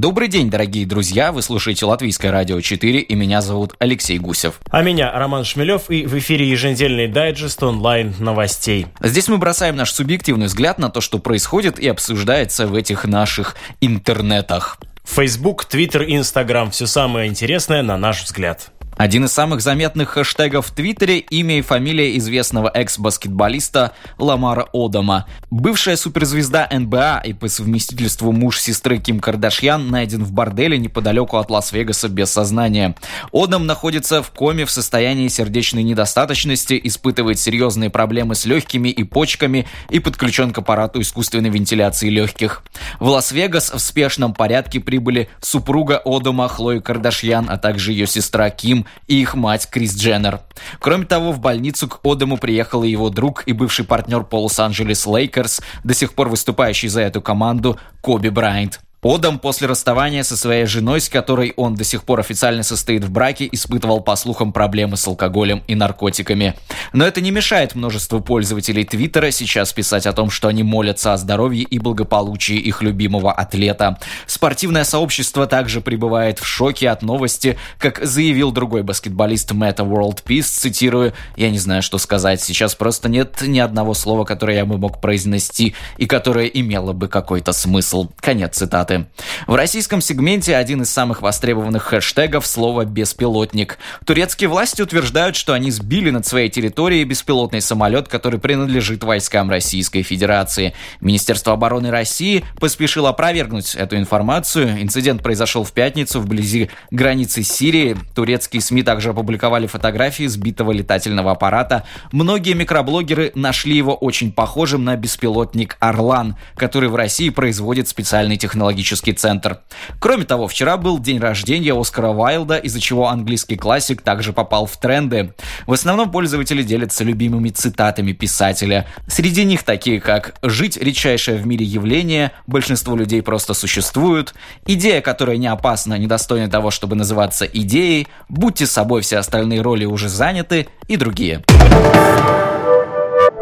Добрый день, дорогие друзья! Вы слушаете Латвийское радио 4, и меня зовут Алексей Гусев. А меня Роман Шмелев, и в эфире еженедельный дайджест онлайн новостей. Здесь мы бросаем наш субъективный взгляд на то, что происходит и обсуждается в этих наших интернетах. Facebook, Twitter, Instagram – все самое интересное на наш взгляд. Один из самых заметных хэштегов в Твиттере – имя и фамилия известного экс-баскетболиста Ламара Одама. Бывшая суперзвезда НБА и по совместительству муж сестры Ким Кардашьян найден в борделе неподалеку от Лас-Вегаса без сознания. Одам находится в коме в состоянии сердечной недостаточности, испытывает серьезные проблемы с легкими и почками и подключен к аппарату искусственной вентиляции легких. В Лас-Вегас в спешном порядке прибыли супруга Одама Хлои Кардашьян, а также ее сестра Ким и их мать Крис Дженнер. Кроме того, в больницу к Одему приехал его друг и бывший партнер по Лос-Анджелес Лейкерс, до сих пор выступающий за эту команду Коби Брайант. Одам после расставания со своей женой, с которой он до сих пор официально состоит в браке, испытывал, по слухам, проблемы с алкоголем и наркотиками. Но это не мешает множеству пользователей Твиттера сейчас писать о том, что они молятся о здоровье и благополучии их любимого атлета. Спортивное сообщество также пребывает в шоке от новости, как заявил другой баскетболист Мэтта World Peace, цитирую, «Я не знаю, что сказать, сейчас просто нет ни одного слова, которое я бы мог произнести и которое имело бы какой-то смысл». Конец цитаты цитаты. В российском сегменте один из самых востребованных хэштегов слово «беспилотник». Турецкие власти утверждают, что они сбили над своей территорией беспилотный самолет, который принадлежит войскам Российской Федерации. Министерство обороны России поспешило опровергнуть эту информацию. Инцидент произошел в пятницу вблизи границы Сирии. Турецкие СМИ также опубликовали фотографии сбитого летательного аппарата. Многие микроблогеры нашли его очень похожим на беспилотник «Орлан», который в России производит специальный технологический технологический центр. Кроме того, вчера был день рождения Оскара Уайлда, из-за чего английский классик также попал в тренды. В основном пользователи делятся любимыми цитатами писателя. Среди них такие, как «Жить – редчайшее в мире явление», «Большинство людей просто существуют», «Идея, которая не опасна, недостойна того, чтобы называться идеей», «Будьте собой, все остальные роли уже заняты» и другие.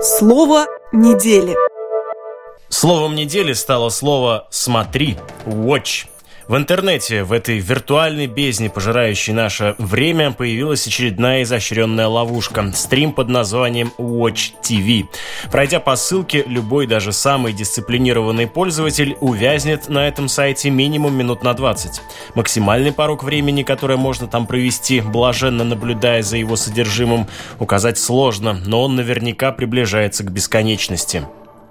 Слово недели. Словом недели стало слово «смотри», «watch». В интернете, в этой виртуальной бездне, пожирающей наше время, появилась очередная изощренная ловушка – стрим под названием Watch TV. Пройдя по ссылке, любой, даже самый дисциплинированный пользователь увязнет на этом сайте минимум минут на 20. Максимальный порог времени, которое можно там провести, блаженно наблюдая за его содержимым, указать сложно, но он наверняка приближается к бесконечности.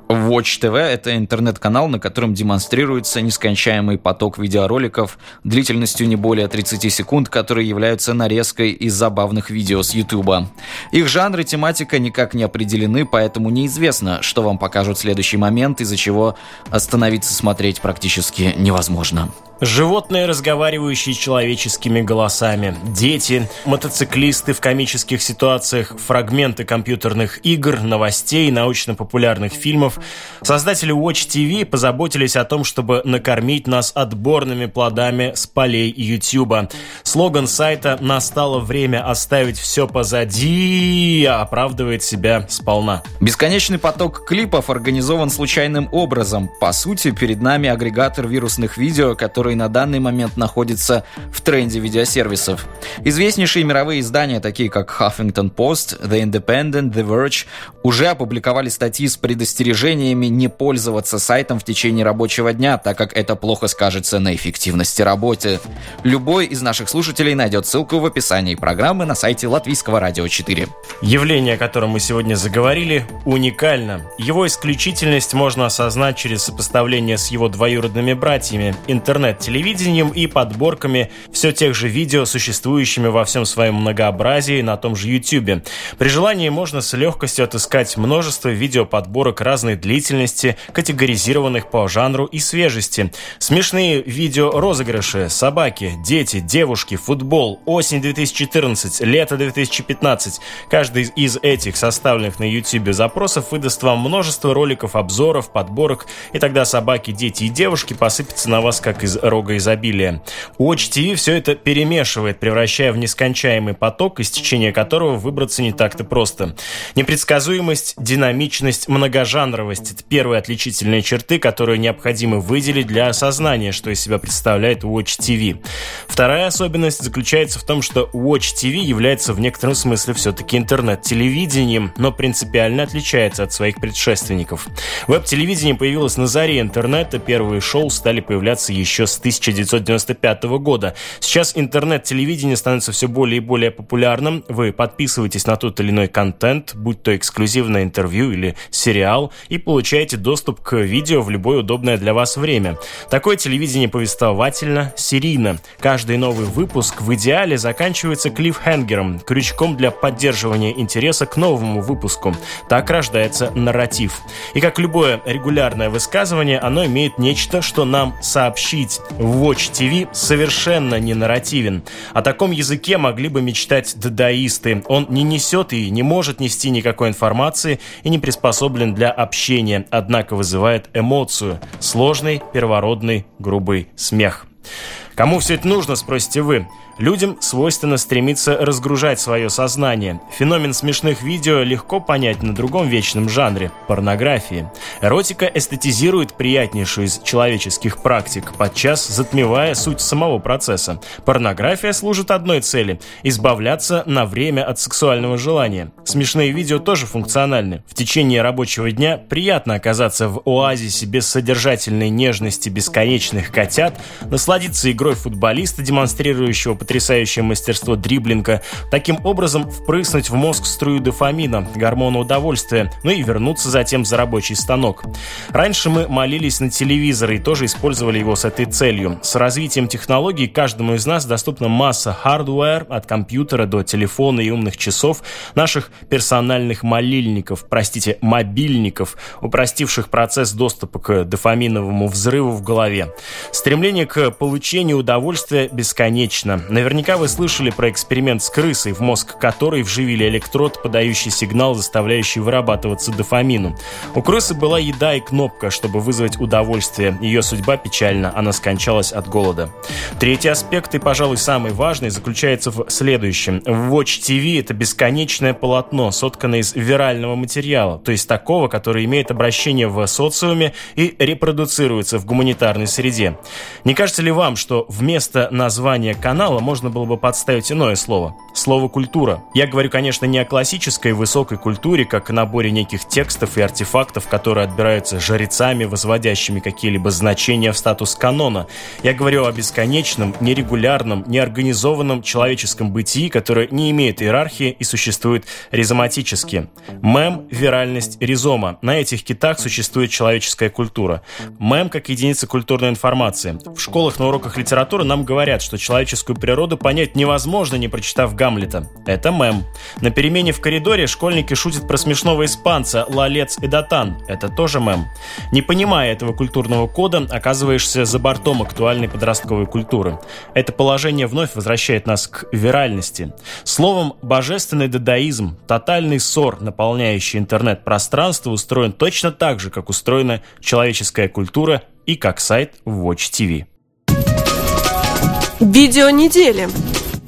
Watch TV — это интернет-канал, на котором демонстрируется нескончаемый поток видеороликов длительностью не более 30 секунд, которые являются нарезкой из забавных видео с YouTube. Их жанр и тематика никак не определены, поэтому неизвестно, что вам покажут в следующий момент, из-за чего остановиться смотреть практически невозможно. Животные, разговаривающие человеческими голосами, дети, мотоциклисты в комических ситуациях, фрагменты компьютерных игр, новостей, научно-популярных фильмов. Создатели Watch TV позаботились о том, чтобы накормить нас отборными плодами с полей YouTube. Слоган сайта «Настало время оставить все позади» оправдывает себя сполна. Бесконечный поток клипов организован случайным образом. По сути, перед нами агрегатор вирусных видео, который который на данный момент находится в тренде видеосервисов. Известнейшие мировые издания, такие как Huffington Post, The Independent, The Verge, уже опубликовали статьи с предостережениями не пользоваться сайтом в течение рабочего дня, так как это плохо скажется на эффективности работы. Любой из наших слушателей найдет ссылку в описании программы на сайте Латвийского радио 4. Явление, о котором мы сегодня заговорили, уникально. Его исключительность можно осознать через сопоставление с его двоюродными братьями – интернет телевидением и подборками все тех же видео, существующими во всем своем многообразии на том же YouTube. При желании можно с легкостью отыскать множество видеоподборок разной длительности, категоризированных по жанру и свежести. Смешные видео-розыгрыши, собаки, дети, девушки, футбол, осень 2014, лето 2015. Каждый из этих составленных на YouTube запросов выдаст вам множество роликов, обзоров, подборок, и тогда собаки, дети и девушки посыпятся на вас как из рога изобилия. Watch TV все это перемешивает, превращая в нескончаемый поток, из течения которого выбраться не так-то просто. Непредсказуемость, динамичность, многожанровость – это первые отличительные черты, которые необходимо выделить для осознания, что из себя представляет Watch TV. Вторая особенность заключается в том, что Watch TV является в некотором смысле все-таки интернет-телевидением, но принципиально отличается от своих предшественников. Веб-телевидение появилось на заре интернета, первые шоу стали появляться еще с 1995 года. Сейчас интернет-телевидение становится все более и более популярным. Вы подписываетесь на тот или иной контент, будь то эксклюзивное интервью или сериал, и получаете доступ к видео в любое удобное для вас время. Такое телевидение повествовательно, серийно. Каждый новый выпуск в идеале заканчивается клиффхенгером, крючком для поддерживания интереса к новому выпуску. Так рождается нарратив. И как любое регулярное высказывание, оно имеет нечто, что нам сообщить. Watch TV совершенно не нарративен. О таком языке могли бы мечтать дадаисты. Он не несет и не может нести никакой информации и не приспособлен для общения, однако вызывает эмоцию. Сложный, первородный, грубый смех. Кому все это нужно, спросите вы? Людям свойственно стремиться разгружать свое сознание. Феномен смешных видео легко понять на другом вечном жанре – порнографии. Эротика эстетизирует приятнейшую из человеческих практик, подчас затмевая суть самого процесса. Порнография служит одной цели – избавляться на время от сексуального желания. Смешные видео тоже функциональны. В течение рабочего дня приятно оказаться в оазисе без содержательной нежности бесконечных котят, насладиться игрой футболиста, демонстрирующего потрясающее мастерство дриблинга, таким образом впрыснуть в мозг струю дофамина, гормона удовольствия, ну и вернуться затем за рабочий станок. Раньше мы молились на телевизор и тоже использовали его с этой целью. С развитием технологий каждому из нас доступна масса hardware, от компьютера до телефона и умных часов, наших персональных молильников, простите, мобильников, упростивших процесс доступа к дофаминовому взрыву в голове. Стремление к получению удовольствия бесконечно. Наверняка вы слышали про эксперимент с крысой, в мозг которой вживили электрод, подающий сигнал, заставляющий вырабатываться дофамину. У крысы была еда и кнопка, чтобы вызвать удовольствие. Ее судьба печальна, она скончалась от голода. Третий аспект, и, пожалуй, самый важный, заключается в следующем. Watch TV — это бесконечное полотно, сотканное из вирального материала, то есть такого, который имеет обращение в социуме и репродуцируется в гуманитарной среде. Не кажется ли вам, что вместо названия канала можно было бы подставить иное слово. Слово «культура». Я говорю, конечно, не о классической высокой культуре, как наборе неких текстов и артефактов, которые отбираются жрецами, возводящими какие-либо значения в статус канона. Я говорю о бесконечном, нерегулярном, неорганизованном человеческом бытии, которое не имеет иерархии и существует ризоматически. Мем – виральность ризома. На этих китах существует человеческая культура. Мем как единица культурной информации. В школах на уроках литературы нам говорят, что человеческую природу понять невозможно, не прочитав Гамлета. Это мем. На перемене в коридоре школьники шутят про смешного испанца Лалец и Датан. Это тоже мем. Не понимая этого культурного кода, оказываешься за бортом актуальной подростковой культуры. Это положение вновь возвращает нас к виральности. Словом, божественный дадаизм, тотальный ссор, наполняющий интернет-пространство, устроен точно так же, как устроена человеческая культура и как сайт Watch TV. Видео недели.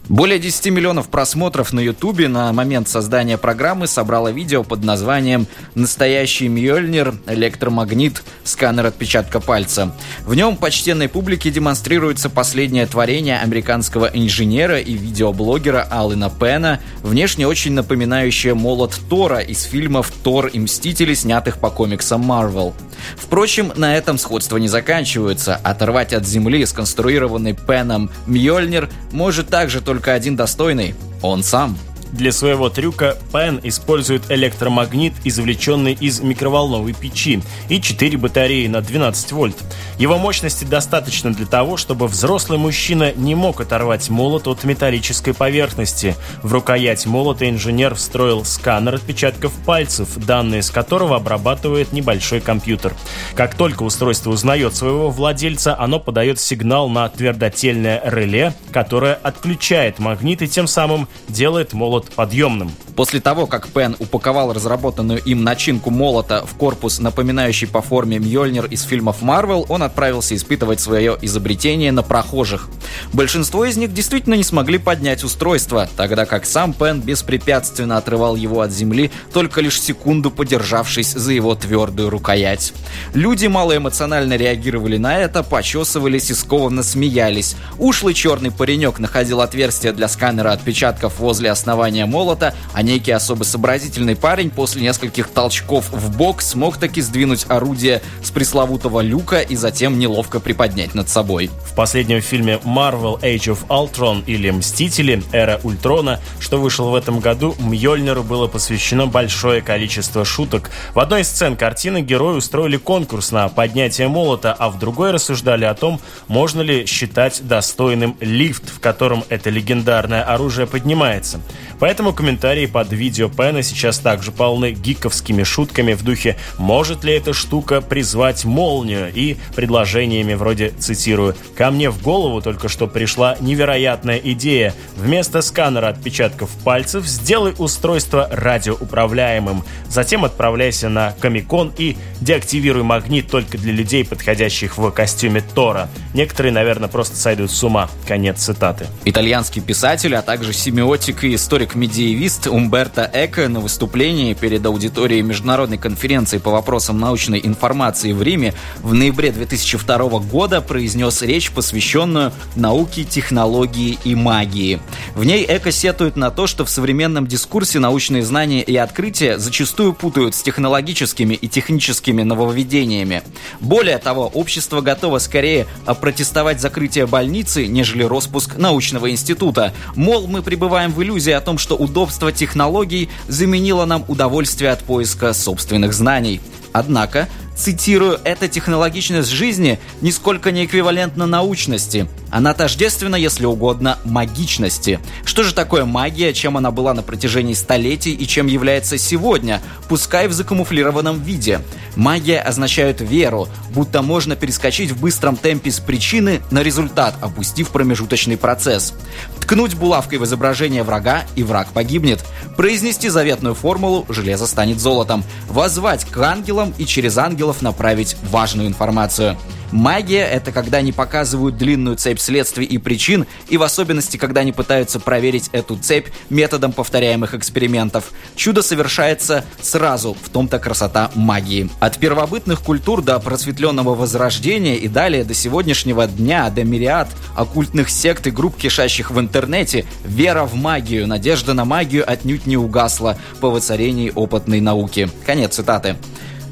Более 10 миллионов просмотров на Ютубе на момент создания программы собрало видео под названием «Настоящий Мьёльнир. Электромагнит. Сканер отпечатка пальца». В нем почтенной публике демонстрируется последнее творение американского инженера и видеоблогера Аллена Пена, внешне очень напоминающее молот Тора из фильмов «Тор и Мстители», снятых по комиксам Marvel. Впрочем, на этом сходства не заканчиваются. Оторвать от земли сконструированный Пеном Мьёльнир может также только один достойный – он сам – для своего трюка Пен использует электромагнит, извлеченный из микроволновой печи, и 4 батареи на 12 вольт. Его мощности достаточно для того, чтобы взрослый мужчина не мог оторвать молот от металлической поверхности. В рукоять молота инженер встроил сканер отпечатков пальцев, данные с которого обрабатывает небольшой компьютер. Как только устройство узнает своего владельца, оно подает сигнал на твердотельное реле, которое отключает магнит и тем самым делает молот подъемным. После того, как Пен упаковал разработанную им начинку молота в корпус, напоминающий по форме Мьёльнир из фильмов Марвел, он отправился испытывать свое изобретение на прохожих. Большинство из них действительно не смогли поднять устройство, тогда как сам Пен беспрепятственно отрывал его от земли, только лишь секунду подержавшись за его твердую рукоять. Люди малоэмоционально реагировали на это, почесывались и скованно смеялись. Ушлый черный паренек находил отверстие для сканера отпечатков возле основания молота, а некий особо сообразительный парень после нескольких толчков в бок смог таки сдвинуть орудие с пресловутого люка и затем неловко приподнять над собой. В последнем фильме Marvel Age of Ultron или Мстители Эра Ультрона, что вышел в этом году, Мьёльниру было посвящено большое количество шуток. В одной из сцен картины герои устроили конкурс на поднятие молота, а в другой рассуждали о том, можно ли считать достойным лифт, в котором это легендарное оружие поднимается. Поэтому комментарии под видео Пена сейчас также полны гиковскими шутками в духе «Может ли эта штука призвать молнию?» и предложениями вроде, цитирую, «Ко мне в голову только что пришла невероятная идея. Вместо сканера отпечатков пальцев сделай устройство радиоуправляемым. Затем отправляйся на Комикон и деактивируй магнит только для людей, подходящих в костюме Тора. Некоторые, наверное, просто сойдут с ума». Конец цитаты. Итальянский писатель, а также семиотик и историк историк-медиевист Умберто Эко на выступлении перед аудиторией Международной конференции по вопросам научной информации в Риме в ноябре 2002 года произнес речь, посвященную науке, технологии и магии. В ней Эко сетует на то, что в современном дискурсе научные знания и открытия зачастую путают с технологическими и техническими нововведениями. Более того, общество готово скорее опротестовать закрытие больницы, нежели распуск научного института. Мол, мы пребываем в иллюзии о том, что удобство технологий заменило нам удовольствие от поиска собственных знаний. Однако, цитирую, «эта технологичность жизни нисколько не эквивалентна научности. Она тождественна, если угодно, магичности. Что же такое магия, чем она была на протяжении столетий и чем является сегодня, пускай в закамуфлированном виде? Магия означает веру, будто можно перескочить в быстром темпе с причины на результат, опустив промежуточный процесс. Ткнуть булавкой в изображение врага, и враг погибнет. Произнести заветную формулу «железо станет золотом». Возвать к ангелам и через ангелов направить важную информацию. Магия — это когда они показывают длинную цепь следствий и причин, и в особенности, когда они пытаются проверить эту цепь методом повторяемых экспериментов. Чудо совершается сразу, в том-то красота магии. От первобытных культур до просветленного возрождения и далее до сегодняшнего дня, до мириад оккультных сект и групп, кишащих в интернете, вера в магию, надежда на магию отнюдь не угасла по воцарении опытной науки. Конец цитаты.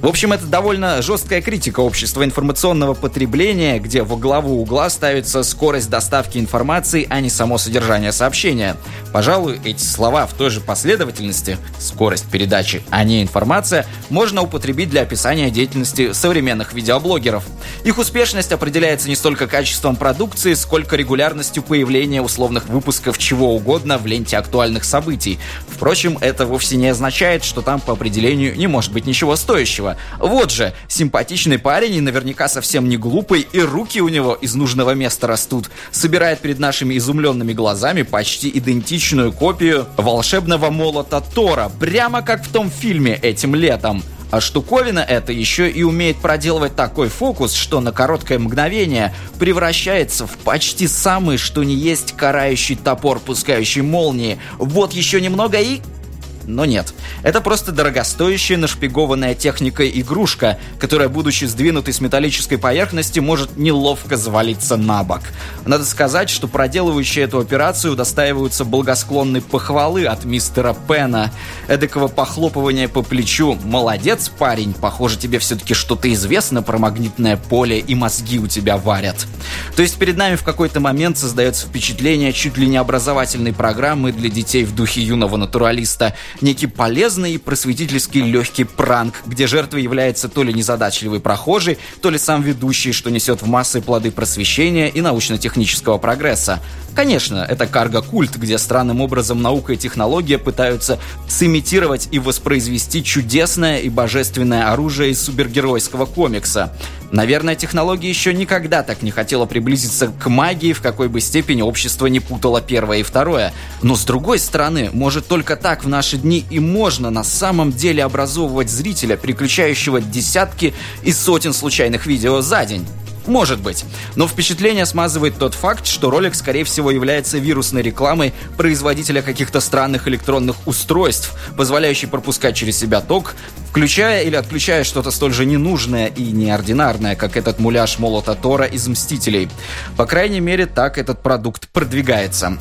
В общем, это довольно жесткая критика общества информационного потребления, где во главу угла ставится скорость доставки информации, а не само содержание сообщения. Пожалуй, эти слова в той же последовательности «скорость передачи, а не информация» можно употребить для описания деятельности современных видеоблогеров. Их успешность определяется не столько качеством продукции, сколько регулярностью появления условных выпусков чего угодно в ленте актуальных событий. Впрочем, это вовсе не означает, что там по определению не может быть ничего стоящего. Вот же, симпатичный парень и наверняка совсем не глупый, и руки у него из нужного места растут. Собирает перед нашими изумленными глазами почти идентичную копию волшебного молота Тора, прямо как в том фильме этим летом. А штуковина эта еще и умеет проделывать такой фокус, что на короткое мгновение превращается в почти самый, что не есть карающий топор, пускающий молнии. Вот еще немного и но нет. Это просто дорогостоящая нашпигованная техникой игрушка, которая, будучи сдвинутой с металлической поверхности, может неловко завалиться на бок. Надо сказать, что проделывающие эту операцию удостаиваются благосклонной похвалы от мистера Пена, эдакого похлопывания по плечу. «Молодец, парень, похоже, тебе все-таки что-то известно про магнитное поле, и мозги у тебя варят». То есть перед нами в какой-то момент создается впечатление чуть ли не образовательной программы для детей в духе юного натуралиста – некий полезный и просветительский легкий пранк, где жертвой является то ли незадачливый прохожий, то ли сам ведущий, что несет в массы плоды просвещения и научно-технического прогресса. Конечно, это карго-культ, где странным образом наука и технология пытаются сымитировать и воспроизвести чудесное и божественное оружие из супергеройского комикса. Наверное, технология еще никогда так не хотела приблизиться к магии, в какой бы степени общество не путало первое и второе. Но с другой стороны, может только так в наши дни и можно на самом деле образовывать зрителя, переключающего десятки и сотен случайных видео за день. Может быть. Но впечатление смазывает тот факт, что ролик, скорее всего, является вирусной рекламой производителя каких-то странных электронных устройств, позволяющей пропускать через себя ток, включая или отключая что-то столь же ненужное и неординарное, как этот муляж молота Тора из «Мстителей». По крайней мере, так этот продукт продвигается.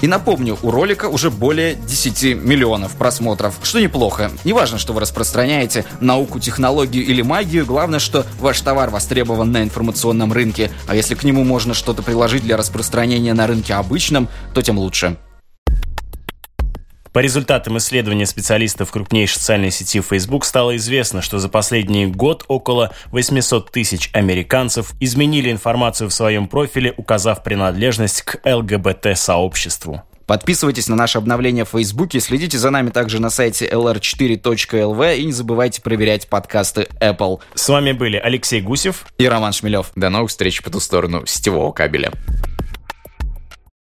И напомню, у ролика уже более 10 миллионов просмотров, что неплохо. Неважно, что вы распространяете науку, технологию или магию, главное, что ваш товар востребован на информационном рынке, а если к нему можно что-то приложить для распространения на рынке обычном, то тем лучше. По результатам исследования специалистов крупнейшей социальной сети Facebook стало известно, что за последний год около 800 тысяч американцев изменили информацию в своем профиле, указав принадлежность к ЛГБТ-сообществу. Подписывайтесь на наше обновление в Фейсбуке, следите за нами также на сайте lr4.lv и не забывайте проверять подкасты Apple. С вами были Алексей Гусев и Роман Шмелев. До новых встреч по ту сторону сетевого кабеля.